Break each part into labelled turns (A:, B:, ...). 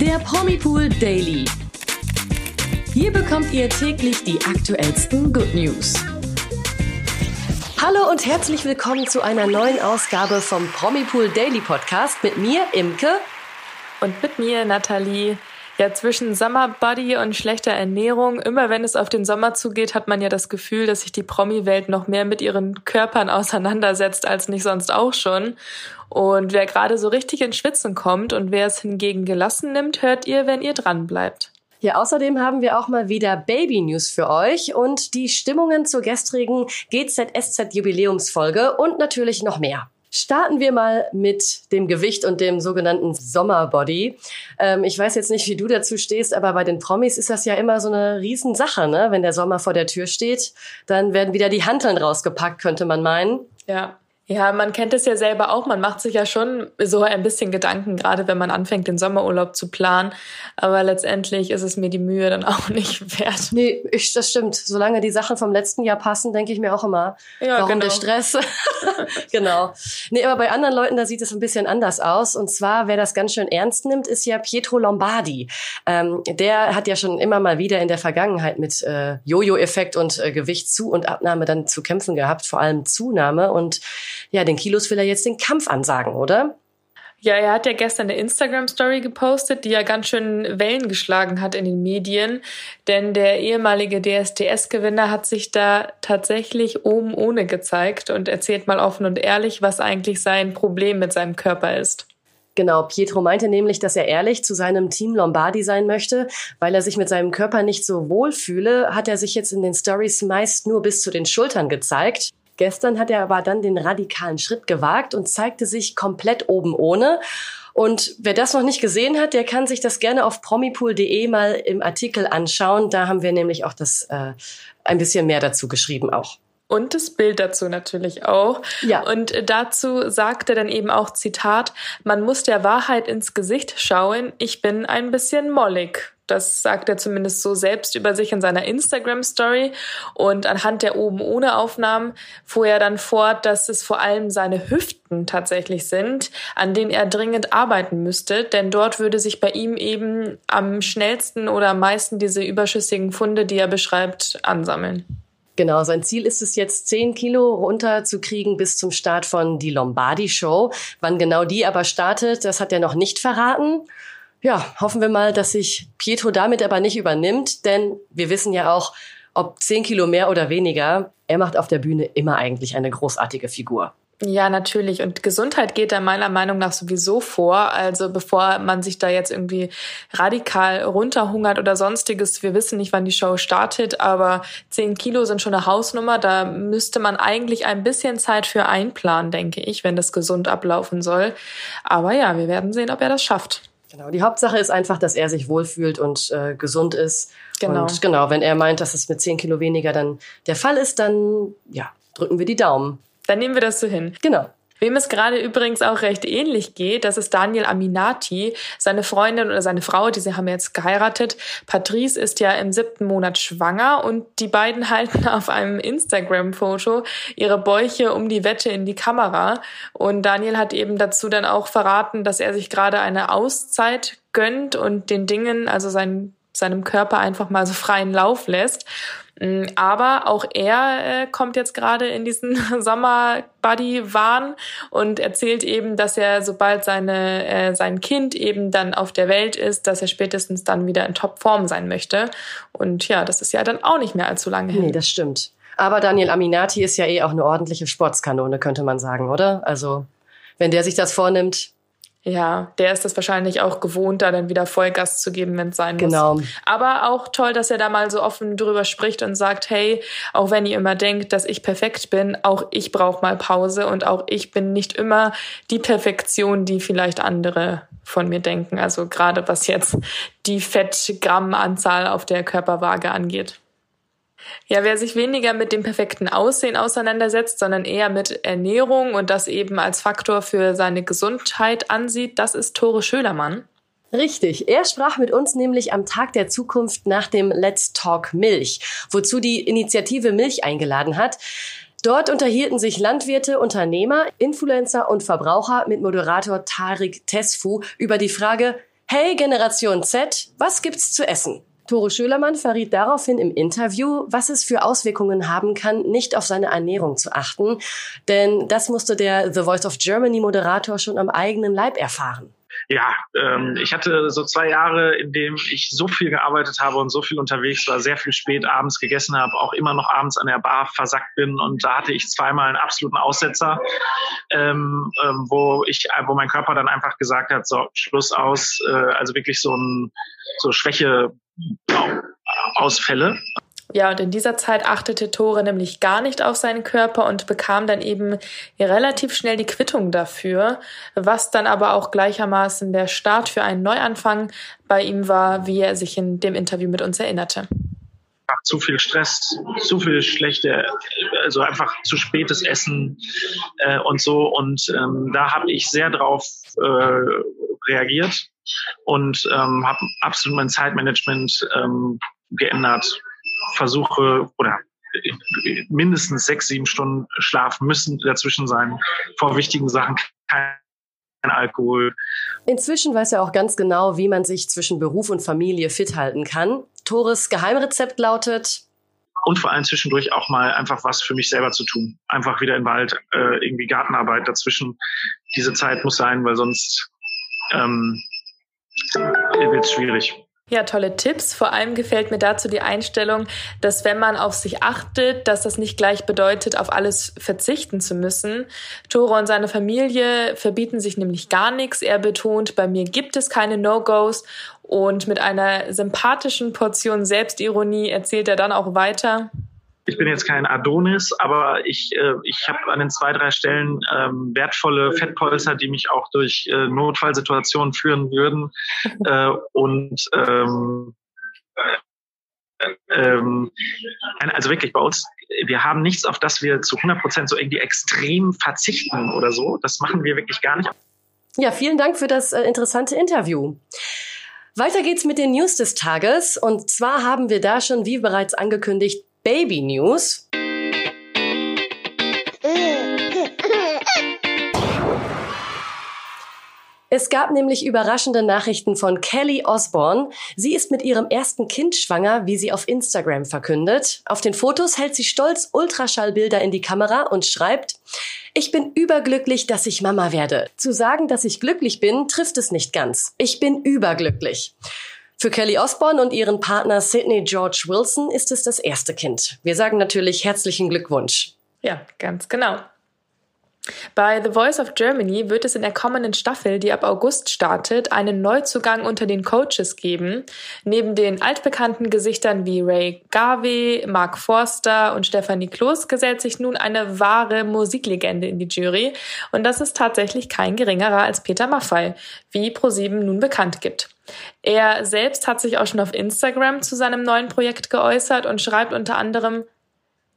A: Der Promipool Daily. Hier bekommt ihr täglich die aktuellsten Good News.
B: Hallo und herzlich willkommen zu einer neuen Ausgabe vom Promipool Daily Podcast mit mir, Imke.
C: Und mit mir, Nathalie. Ja, zwischen Sommerbody und schlechter Ernährung, immer wenn es auf den Sommer zugeht, hat man ja das Gefühl, dass sich die Promi-Welt noch mehr mit ihren Körpern auseinandersetzt als nicht sonst auch schon. Und wer gerade so richtig ins Schwitzen kommt und wer es hingegen gelassen nimmt, hört ihr, wenn ihr dran bleibt.
B: Ja, außerdem haben wir auch mal wieder Baby News für euch und die Stimmungen zur gestrigen GZSZ Jubiläumsfolge und natürlich noch mehr. Starten wir mal mit dem Gewicht und dem sogenannten Sommerbody. Ähm, ich weiß jetzt nicht, wie du dazu stehst, aber bei den Promis ist das ja immer so eine Riesensache, ne? Wenn der Sommer vor der Tür steht, dann werden wieder die Hanteln rausgepackt, könnte man meinen.
C: Ja. Ja, man kennt es ja selber auch. Man macht sich ja schon so ein bisschen Gedanken, gerade wenn man anfängt, den Sommerurlaub zu planen. Aber letztendlich ist es mir die Mühe dann auch nicht wert.
B: Nee, ich, das stimmt. Solange die Sachen vom letzten Jahr passen, denke ich mir auch immer, ja, warum genau. der Stress? genau. Nee, aber bei anderen Leuten, da sieht es ein bisschen anders aus. Und zwar, wer das ganz schön ernst nimmt, ist ja Pietro Lombardi. Ähm, der hat ja schon immer mal wieder in der Vergangenheit mit äh, Jojo-Effekt und äh, Gewicht zu und Abnahme dann zu kämpfen gehabt, vor allem Zunahme. Und ja, den Kilos will er jetzt den Kampf ansagen, oder?
C: Ja, er hat ja gestern eine Instagram-Story gepostet, die ja ganz schön Wellen geschlagen hat in den Medien. Denn der ehemalige DSDS-Gewinner hat sich da tatsächlich oben ohne gezeigt und erzählt mal offen und ehrlich, was eigentlich sein Problem mit seinem Körper ist.
B: Genau, Pietro meinte nämlich, dass er ehrlich zu seinem Team Lombardi sein möchte. Weil er sich mit seinem Körper nicht so wohl fühle, hat er sich jetzt in den Stories meist nur bis zu den Schultern gezeigt. Gestern hat er aber dann den radikalen Schritt gewagt und zeigte sich komplett oben ohne. Und wer das noch nicht gesehen hat, der kann sich das gerne auf promipool.de mal im Artikel anschauen. Da haben wir nämlich auch das äh, ein bisschen mehr dazu geschrieben auch.
C: Und das Bild dazu natürlich auch. Ja. Und dazu sagt er dann eben auch Zitat, man muss der Wahrheit ins Gesicht schauen, ich bin ein bisschen mollig. Das sagt er zumindest so selbst über sich in seiner Instagram-Story. Und anhand der oben ohne Aufnahmen fuhr er dann fort, dass es vor allem seine Hüften tatsächlich sind, an denen er dringend arbeiten müsste. Denn dort würde sich bei ihm eben am schnellsten oder am meisten diese überschüssigen Funde, die er beschreibt, ansammeln.
B: Genau, sein Ziel ist es jetzt, 10 Kilo runterzukriegen bis zum Start von die Lombardi Show. Wann genau die aber startet, das hat er noch nicht verraten ja, hoffen wir mal, dass sich Pietro damit aber nicht übernimmt, denn wir wissen ja auch, ob zehn Kilo mehr oder weniger, er macht auf der Bühne immer eigentlich eine großartige Figur.
C: Ja, natürlich. Und Gesundheit geht da meiner Meinung nach sowieso vor. Also bevor man sich da jetzt irgendwie radikal runterhungert oder sonstiges. Wir wissen nicht, wann die Show startet, aber zehn Kilo sind schon eine Hausnummer. Da müsste man eigentlich ein bisschen Zeit für einplanen, denke ich, wenn das gesund ablaufen soll. Aber ja, wir werden sehen, ob er das schafft.
B: Genau, die Hauptsache ist einfach, dass er sich wohlfühlt und äh, gesund ist. Genau. Und genau, wenn er meint, dass es mit zehn Kilo weniger dann der Fall ist, dann ja, drücken wir die Daumen.
C: Dann nehmen wir das so hin.
B: Genau.
C: Wem es gerade übrigens auch recht ähnlich geht, das ist Daniel Aminati. Seine Freundin oder seine Frau, die sie haben jetzt geheiratet. Patrice ist ja im siebten Monat schwanger und die beiden halten auf einem Instagram-Foto ihre Bäuche um die Wette in die Kamera. Und Daniel hat eben dazu dann auch verraten, dass er sich gerade eine Auszeit gönnt und den Dingen, also sein, seinem Körper einfach mal so freien Lauf lässt. Mm, aber auch er äh, kommt jetzt gerade in diesen Sommer-Buddy-Wahn und erzählt eben, dass er, sobald seine, äh, sein Kind eben dann auf der Welt ist, dass er spätestens dann wieder in Topform sein möchte. Und ja, das ist ja dann auch nicht mehr allzu lange hin.
B: Nee, das stimmt. Aber Daniel Aminati ist ja eh auch eine ordentliche Sportskanone, könnte man sagen, oder? Also, wenn der sich das vornimmt,
C: ja, der ist das wahrscheinlich auch gewohnt, da dann wieder Vollgas zu geben, wenn es sein
B: genau.
C: muss. Genau. Aber auch toll, dass er da mal so offen drüber spricht und sagt, hey, auch wenn ihr immer denkt, dass ich perfekt bin, auch ich brauche mal Pause und auch ich bin nicht immer die Perfektion, die vielleicht andere von mir denken. Also gerade was jetzt die Fettgrammanzahl auf der Körperwaage angeht. Ja, wer sich weniger mit dem perfekten Aussehen auseinandersetzt, sondern eher mit Ernährung und das eben als Faktor für seine Gesundheit ansieht, das ist Tore Schölermann.
B: Richtig. Er sprach mit uns nämlich am Tag der Zukunft nach dem Let's Talk Milch, wozu die Initiative Milch eingeladen hat. Dort unterhielten sich Landwirte, Unternehmer, Influencer und Verbraucher mit Moderator Tarik Tesfu über die Frage, Hey Generation Z, was gibt's zu essen? Tore Schölermann verriet daraufhin im Interview, was es für Auswirkungen haben kann, nicht auf seine Ernährung zu achten. Denn das musste der The Voice of Germany Moderator schon am eigenen Leib erfahren
D: ja, ähm, ich hatte so zwei Jahre, in dem ich so viel gearbeitet habe und so viel unterwegs war, sehr viel spät abends gegessen habe, auch immer noch abends an der Bar versackt bin und da hatte ich zweimal einen absoluten Aussetzer, ähm, ähm, wo ich, wo mein Körper dann einfach gesagt hat, so Schluss aus, äh, also wirklich so ein so Schwäche Ausfälle.
C: Ja, und in dieser Zeit achtete Tore nämlich gar nicht auf seinen Körper und bekam dann eben relativ schnell die Quittung dafür, was dann aber auch gleichermaßen der Start für einen Neuanfang bei ihm war, wie er sich in dem Interview mit uns erinnerte.
D: Zu viel Stress, zu viel schlechte, also einfach zu spätes Essen äh, und so. Und ähm, da habe ich sehr drauf äh, reagiert und ähm, habe absolut mein Zeitmanagement ähm, geändert versuche oder mindestens sechs, sieben Stunden Schlaf müssen dazwischen sein. Vor wichtigen Sachen kein Alkohol.
B: Inzwischen weiß er auch ganz genau, wie man sich zwischen Beruf und Familie fit halten kann. Tores Geheimrezept lautet,
D: und vor allem zwischendurch auch mal einfach was für mich selber zu tun. Einfach wieder im Wald, äh, irgendwie Gartenarbeit dazwischen. Diese Zeit muss sein, weil sonst ähm, wird es schwierig.
C: Ja, tolle Tipps. Vor allem gefällt mir dazu die Einstellung, dass wenn man auf sich achtet, dass das nicht gleich bedeutet, auf alles verzichten zu müssen. Tore und seine Familie verbieten sich nämlich gar nichts. Er betont, bei mir gibt es keine No-Gos. Und mit einer sympathischen Portion Selbstironie erzählt er dann auch weiter
D: ich bin jetzt kein Adonis, aber ich, äh, ich habe an den zwei, drei Stellen ähm, wertvolle Fettpolster, die mich auch durch äh, Notfallsituationen führen würden. Äh, und ähm, äh, ähm, also wirklich bei uns, wir haben nichts, auf das wir zu 100 Prozent so irgendwie extrem verzichten oder so. Das machen wir wirklich gar nicht.
B: Ja, vielen Dank für das äh, interessante Interview. Weiter geht's mit den News des Tages. Und zwar haben wir da schon, wie bereits angekündigt, Baby News. Es gab nämlich überraschende Nachrichten von Kelly Osborne. Sie ist mit ihrem ersten Kind schwanger, wie sie auf Instagram verkündet. Auf den Fotos hält sie stolz Ultraschallbilder in die Kamera und schreibt, ich bin überglücklich, dass ich Mama werde. Zu sagen, dass ich glücklich bin, trifft es nicht ganz. Ich bin überglücklich. Für Kelly Osborne und ihren Partner Sidney George Wilson ist es das erste Kind. Wir sagen natürlich herzlichen Glückwunsch.
C: Ja, ganz genau. Bei The Voice of Germany wird es in der kommenden Staffel, die ab August startet, einen Neuzugang unter den Coaches geben. Neben den altbekannten Gesichtern wie Ray Garvey, Mark Forster und Stephanie Kloß gesellt sich nun eine wahre Musiklegende in die Jury. Und das ist tatsächlich kein geringerer als Peter Maffay, wie ProSieben nun bekannt gibt. Er selbst hat sich auch schon auf Instagram zu seinem neuen Projekt geäußert und schreibt unter anderem,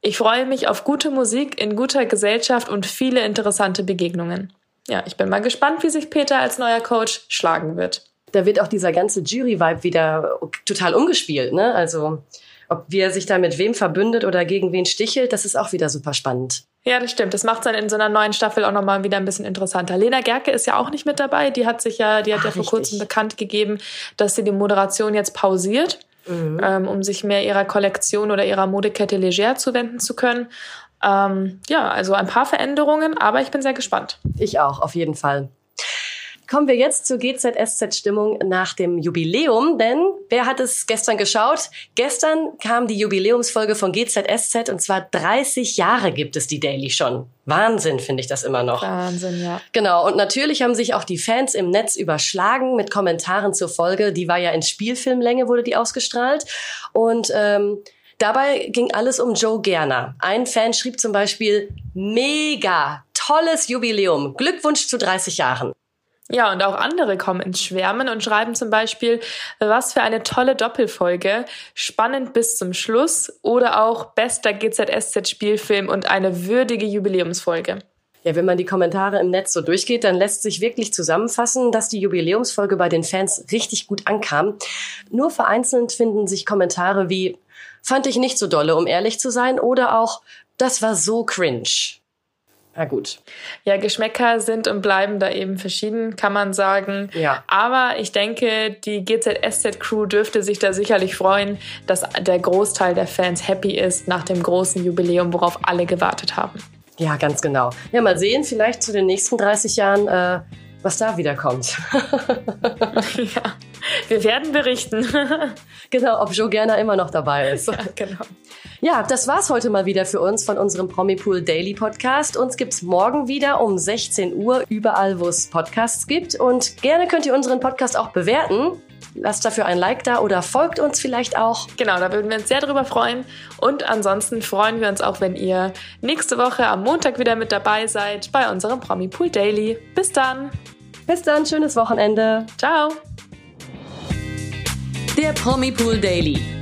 C: ich freue mich auf gute Musik in guter Gesellschaft und viele interessante Begegnungen. Ja, ich bin mal gespannt, wie sich Peter als neuer Coach schlagen wird.
B: Da wird auch dieser ganze Jury-Vibe wieder total umgespielt, ne? Also, ob wie er sich da mit wem verbündet oder gegen wen stichelt, das ist auch wieder super spannend.
C: Ja, das stimmt. Das macht es dann in so einer neuen Staffel auch nochmal wieder ein bisschen interessanter. Lena Gerke ist ja auch nicht mit dabei. Die hat sich ja, die hat Ach, ja vor richtig. kurzem bekannt gegeben, dass sie die Moderation jetzt pausiert, mhm. ähm, um sich mehr ihrer Kollektion oder ihrer Modekette Leger zuwenden zu können. Ähm, ja, also ein paar Veränderungen, aber ich bin sehr gespannt.
B: Ich auch, auf jeden Fall. Kommen wir jetzt zur GZSZ-Stimmung nach dem Jubiläum, denn wer hat es gestern geschaut? Gestern kam die Jubiläumsfolge von GZSZ und zwar 30 Jahre gibt es die Daily schon. Wahnsinn, finde ich das immer noch.
C: Wahnsinn, ja.
B: Genau, und natürlich haben sich auch die Fans im Netz überschlagen mit Kommentaren zur Folge. Die war ja in Spielfilmlänge, wurde die ausgestrahlt. Und ähm, dabei ging alles um Joe Gerner. Ein Fan schrieb zum Beispiel, mega, tolles Jubiläum, Glückwunsch zu 30 Jahren.
C: Ja, und auch andere kommen ins Schwärmen und schreiben zum Beispiel, was für eine tolle Doppelfolge, spannend bis zum Schluss oder auch bester GZSZ-Spielfilm und eine würdige Jubiläumsfolge.
B: Ja, wenn man die Kommentare im Netz so durchgeht, dann lässt sich wirklich zusammenfassen, dass die Jubiläumsfolge bei den Fans richtig gut ankam. Nur vereinzelt finden sich Kommentare wie fand ich nicht so dolle, um ehrlich zu sein, oder auch das war so cringe. Na gut.
C: Ja, Geschmäcker sind und bleiben da eben verschieden, kann man sagen.
B: Ja.
C: Aber ich denke, die GZSZ-Crew dürfte sich da sicherlich freuen, dass der Großteil der Fans happy ist nach dem großen Jubiläum, worauf alle gewartet haben.
B: Ja, ganz genau. Ja, mal sehen, vielleicht zu den nächsten 30 Jahren, äh, was da wieder kommt.
C: ja, wir werden berichten.
B: genau, ob Joe Gerner immer noch dabei ist.
C: Ja, genau.
B: Ja, das war's heute mal wieder für uns von unserem Promipool Daily Podcast. Uns gibt's morgen wieder um 16 Uhr überall, wo es Podcasts gibt. Und gerne könnt ihr unseren Podcast auch bewerten. Lasst dafür ein Like da oder folgt uns vielleicht auch.
C: Genau, da würden wir uns sehr drüber freuen. Und ansonsten freuen wir uns auch, wenn ihr nächste Woche am Montag wieder mit dabei seid bei unserem Promipool Daily. Bis dann.
B: Bis dann, schönes Wochenende.
C: Ciao.
A: Der Promipool Daily.